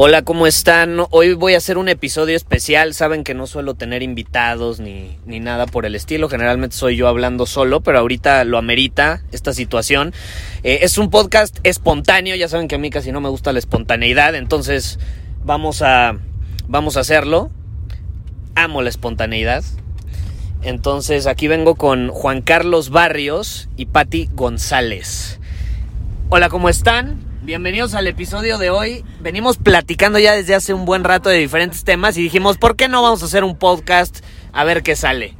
Hola, ¿cómo están? Hoy voy a hacer un episodio especial. Saben que no suelo tener invitados ni, ni, nada por el estilo. Generalmente soy yo hablando solo, pero ahorita lo amerita esta situación. Eh, es un podcast espontáneo. Ya saben que a mí casi no me gusta la espontaneidad. Entonces vamos a, vamos a hacerlo. Amo la espontaneidad. Entonces aquí vengo con Juan Carlos Barrios y Patti González. Hola, ¿cómo están? Bienvenidos al episodio de hoy. Venimos platicando ya desde hace un buen rato de diferentes temas y dijimos, ¿por qué no vamos a hacer un podcast a ver qué sale?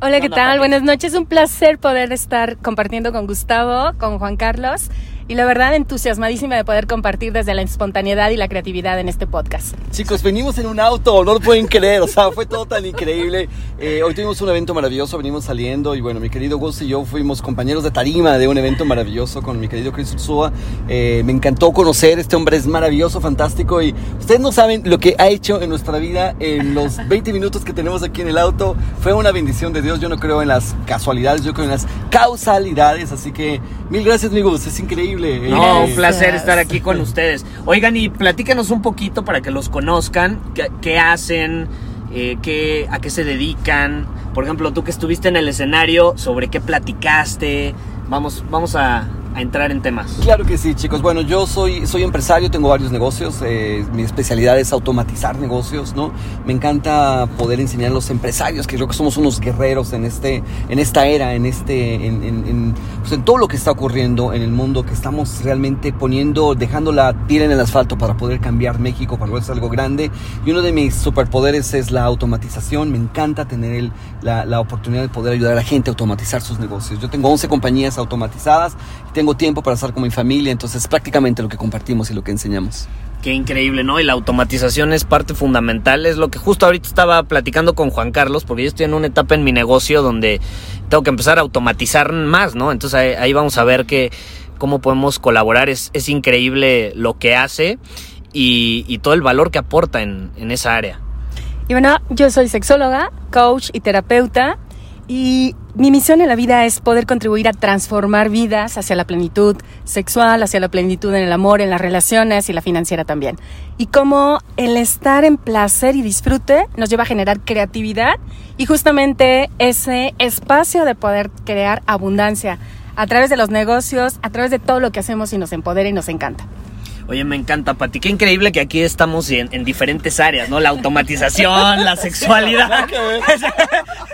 Hola, ¿qué tal? Buenas noches. Un placer poder estar compartiendo con Gustavo, con Juan Carlos y la verdad entusiasmadísima de poder compartir desde la espontaneidad y la creatividad en este podcast. Chicos, venimos en un auto, no lo pueden creer, o sea, fue todo tan increíble. Eh, hoy tuvimos un evento maravilloso, venimos saliendo y bueno, mi querido Gus y yo fuimos compañeros de tarima de un evento maravilloso con mi querido Chris Ursúa. Eh, me encantó conocer, este hombre es maravilloso, fantástico y ustedes no saben lo que ha hecho en nuestra vida en los 20 minutos que tenemos aquí en el auto. Fue una bendición de Dios, yo no creo en las casualidades, yo creo en las causalidades, así que mil gracias, amigos, es increíble. No, un placer estar aquí con ustedes. Oigan, y platícanos un poquito para que los conozcan, qué, qué hacen, eh, qué, a qué se dedican. Por ejemplo, tú que estuviste en el escenario, sobre qué platicaste. Vamos, vamos a, a entrar en temas. Claro que sí, chicos. Bueno, yo soy, soy empresario, tengo varios negocios. Eh, mi especialidad es automatizar negocios, ¿no? Me encanta poder enseñar a los empresarios, que creo que somos unos guerreros en, este, en esta era, en, este, en, en, en, pues en todo lo que está ocurriendo en el mundo, que estamos realmente poniendo, dejando la piel en el asfalto para poder cambiar México, para hacer algo grande. Y uno de mis superpoderes es la automatización. Me encanta tener el, la, la oportunidad de poder ayudar a la gente a automatizar sus negocios. Yo tengo 11 compañías automatizadas tengo tiempo para estar con mi familia, entonces es prácticamente lo que compartimos y lo que enseñamos. Qué increíble, ¿no? Y la automatización es parte fundamental, es lo que justo ahorita estaba platicando con Juan Carlos, porque yo estoy en una etapa en mi negocio donde tengo que empezar a automatizar más, ¿no? Entonces ahí, ahí vamos a ver que, cómo podemos colaborar, es, es increíble lo que hace y, y todo el valor que aporta en, en esa área. Y bueno, yo soy sexóloga, coach y terapeuta y mi misión en la vida es poder contribuir a transformar vidas hacia la plenitud sexual, hacia la plenitud en el amor, en las relaciones y la financiera también. Y cómo el estar en placer y disfrute nos lleva a generar creatividad y justamente ese espacio de poder crear abundancia a través de los negocios, a través de todo lo que hacemos y nos empodera y nos encanta. Oye, me encanta, Pati. Qué increíble que aquí estamos en, en diferentes áreas, ¿no? La automatización, la sexualidad.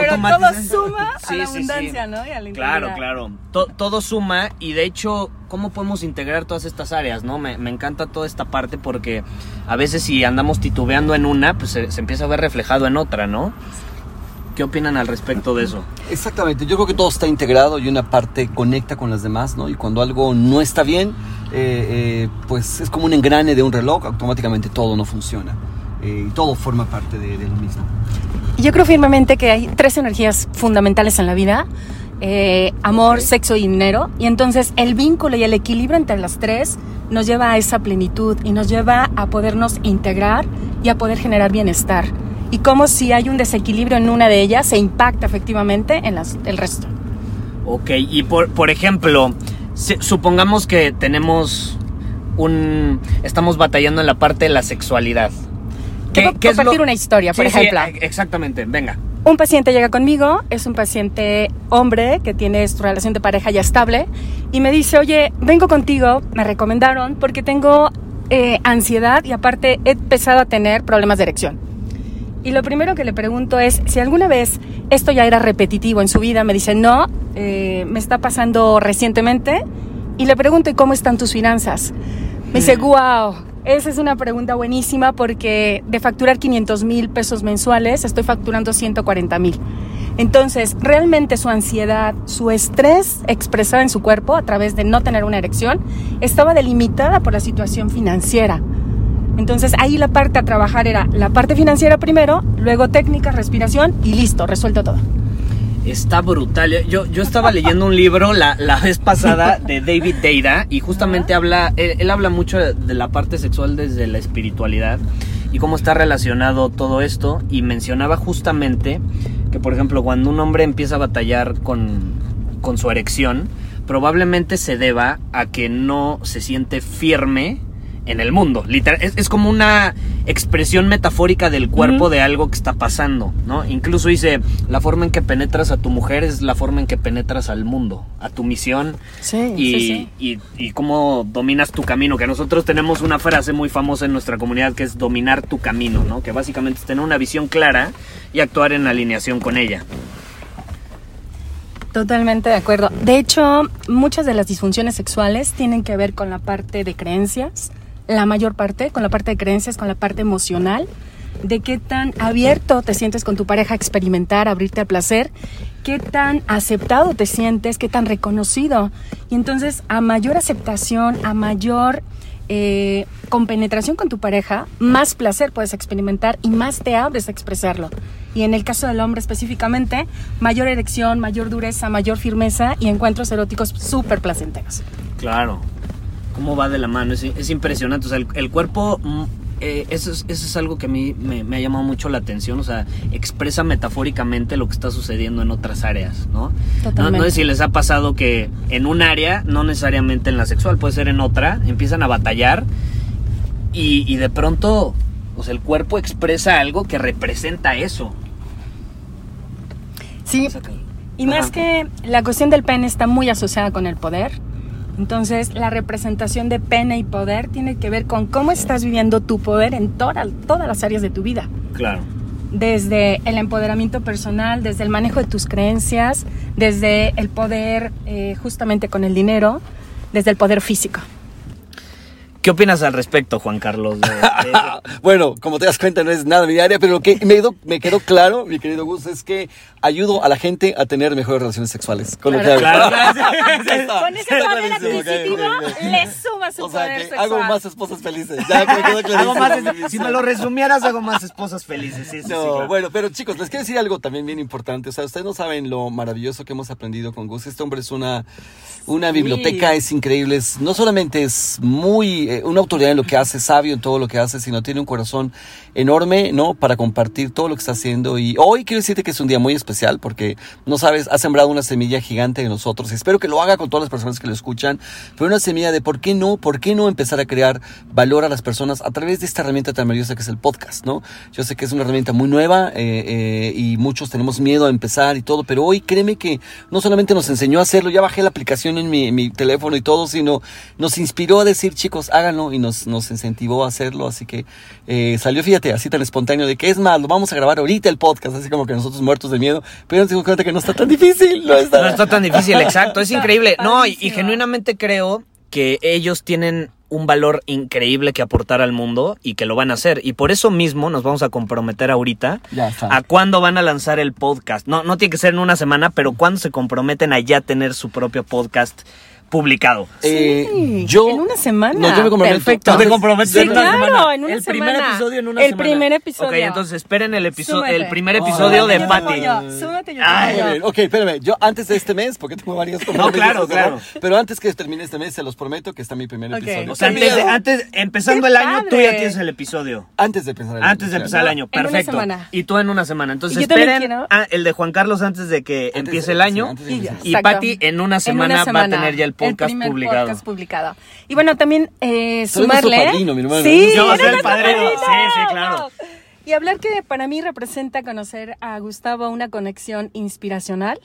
Pero todo suma a la abundancia, sí. ¿no? Y a la claro, claro. To todo suma y de hecho, ¿cómo podemos integrar todas estas áreas, no? Me, me, encanta toda esta parte porque a veces si andamos titubeando en una, pues se, se empieza a ver reflejado en otra, ¿no? ¿Qué opinan al respecto de eso? Exactamente, yo creo que todo está integrado y una parte conecta con las demás, ¿no? Y cuando algo no está bien, eh, eh, pues es como un engrane de un reloj, automáticamente todo no funciona. Eh, y todo forma parte de, de lo mismo. Yo creo firmemente que hay tres energías fundamentales en la vida. Eh, amor, okay. sexo y dinero. Y entonces el vínculo y el equilibrio entre las tres nos lleva a esa plenitud y nos lleva a podernos integrar y a poder generar bienestar. Y como si hay un desequilibrio en una de ellas, se impacta efectivamente en las, el resto. Ok, y por, por ejemplo, supongamos que tenemos un... estamos batallando en la parte de la sexualidad. ¿Qué, ¿Qué compartir lo... una historia, por sí, ejemplo. Sí, exactamente, venga. Un paciente llega conmigo, es un paciente hombre que tiene su relación de pareja ya estable y me dice, oye, vengo contigo, me recomendaron porque tengo eh, ansiedad y aparte he empezado a tener problemas de erección. Y lo primero que le pregunto es si alguna vez esto ya era repetitivo en su vida. Me dice, no, eh, me está pasando recientemente. Y le pregunto, ¿y cómo están tus finanzas? Me dice, wow, esa es una pregunta buenísima porque de facturar 500 mil pesos mensuales, estoy facturando 140 mil. Entonces, realmente su ansiedad, su estrés expresado en su cuerpo a través de no tener una erección, estaba delimitada por la situación financiera. Entonces ahí la parte a trabajar era la parte financiera primero, luego técnica, respiración y listo, resuelto todo. Está brutal. Yo, yo estaba leyendo un libro la, la vez pasada de David Deida y justamente habla, él, él habla mucho de la parte sexual desde la espiritualidad y cómo está relacionado todo esto y mencionaba justamente que por ejemplo cuando un hombre empieza a batallar con, con su erección probablemente se deba a que no se siente firme en el mundo. Literal, es, es como una expresión metafórica del cuerpo de algo que está pasando, ¿no? Incluso dice, la forma en que penetras a tu mujer es la forma en que penetras al mundo, a tu misión Sí, y, sí, sí. y- y cómo dominas tu camino. Que nosotros tenemos una frase muy famosa en nuestra comunidad que es dominar tu camino, ¿no? Que básicamente es tener una visión clara y actuar en alineación con ella. Totalmente de acuerdo. De hecho, muchas de las disfunciones sexuales tienen que ver con la parte de creencias, la mayor parte, con la parte de creencias, con la parte emocional, de qué tan abierto te sientes con tu pareja a experimentar, abrirte al placer, qué tan aceptado te sientes, qué tan reconocido. Y entonces, a mayor aceptación, a mayor eh, compenetración con tu pareja, más placer puedes experimentar y más te abres a expresarlo. Y en el caso del hombre específicamente, mayor erección, mayor dureza, mayor firmeza y encuentros eróticos súper placenteros. Claro. ¿Cómo va de la mano? Es, es impresionante. O sea, el, el cuerpo, mm, eh, eso, es, eso es algo que a mí me, me ha llamado mucho la atención. O sea, expresa metafóricamente lo que está sucediendo en otras áreas, ¿no? No, Totalmente. no sé si les ha pasado que en un área, no necesariamente en la sexual, puede ser en otra, empiezan a batallar y, y de pronto, o sea, el cuerpo expresa algo que representa eso. Sí, y más que la cuestión del pene está muy asociada con el poder. Entonces, la representación de pene y poder tiene que ver con cómo estás viviendo tu poder en toda- todas las áreas de tu vida. Claro. desde el empoderamiento personal, desde el manejo de tus creencias, desde el poder eh, justamente con el dinero, desde el poder físico. ¿Qué opinas al respecto, Juan Carlos? de- de- Bueno, como te das cuenta, no es nada mi área, pero lo que me quedó, me quedó claro, mi querido Gus, es que ayudo a la gente a tener mejores relaciones sexuales. Con lo que hago. Claro. Está. Con ese poder adquisitivo ok, ok. le suma su O sea, poder que sexual. hago más esposas felices. Ya me quedó clarísimo. Hago más, si me lo resumieras, hago más esposas felices. Sí, sí, sí, No, claro. bueno, pero chicos, les quiero decir algo también bien importante. O sea, ustedes no saben lo maravilloso que hemos aprendido con Gus. Este hombre es una, una biblioteca, es increíble. Es, no solamente es muy, una autoridad en lo que hace, sabio en todo lo que hace, sino tiene un corazón enorme, ¿no? Para compartir todo lo que está haciendo. Y hoy quiero decirte que es un día muy especial porque, no sabes, ha sembrado una semilla gigante en nosotros. Espero que lo haga con todas las personas que lo escuchan. Pero una semilla de por qué no, por qué no empezar a crear valor a las personas a través de esta herramienta tan maravillosa que es el podcast, ¿no? Yo sé que es una herramienta muy nueva eh, eh, y muchos tenemos miedo a empezar y todo, pero hoy créeme que no solamente nos enseñó a hacerlo, ya bajé la aplicación en mi, en mi teléfono y todo, sino nos inspiró a decir, chicos, y nos, nos incentivó a hacerlo. Así que eh, salió, fíjate, así tan espontáneo de que es más, lo vamos a grabar ahorita el podcast, así como que nosotros muertos de miedo, pero nos dimos cuenta que no está tan difícil, no está. No está tan difícil, exacto. Es increíble. No, y, genuinamente creo que ellos tienen un valor increíble que aportar al mundo y que lo van a hacer. Y por eso mismo nos vamos a comprometer ahorita Ya está. a cuándo van a lanzar el podcast. No, no tiene que ser en una semana, pero cuándo se comprometen a ya tener su propio podcast publicado. Eh, Sí, yo en una semana. No, yo me comprometo. Perfecto. ¿Tú te comprometes Sí, en una claro, semana? en una el primer semana. episodio en una El semana. primer episodio. Ok, entonces esperen el episodio, el primer episodio Oh, de Patty. Súmate, yo Ay, Ok, espérame, yo antes de este mes, porque tengo varios compromisos, claro, ¿no? claro. Pero antes que termine este mes, se los prometo que está mi primer episodio. O sea, ¡Qué antes, de- miedo! antes- empezando ¡Qué el año, tú ya tienes el episodio. Antes de empezar el Antes de año, empezar el año, En una perfecto. semana. Y tú en una semana. Entonces esperen ah, el de Juan Carlos antes de que Antes empiece de- el año. Y. Patty en una semana va a tener ya el podcast primer publicado. podcast publicado. Y bueno, también eh, sumarle. padrino, mi hermano. Sí, Yo soy el padrino. Sí, sí, claro. Y hablar que para mí representa conocer a Gustavo una conexión inspiracional.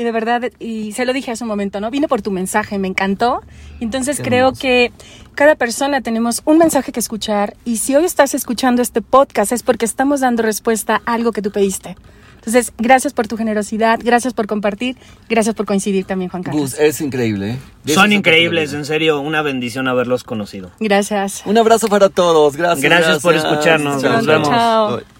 Y de verdad, y se lo dije hace un momento, ¿no? Vine por tu mensaje, me encantó. Entonces Qué creo hermoso. que cada persona tenemos un mensaje que escuchar y si hoy estás escuchando este podcast es porque estamos dando respuesta a algo que tú pediste. Entonces, gracias por tu generosidad, gracias por compartir, gracias por coincidir también, Juan Carlos. Gus, es increíble. ¿eh? Son increíbles, en serio, una bendición haberlos conocido. Gracias. Un abrazo para todos. Gracias. Gracias por escucharnos. Nos vemos. Chao.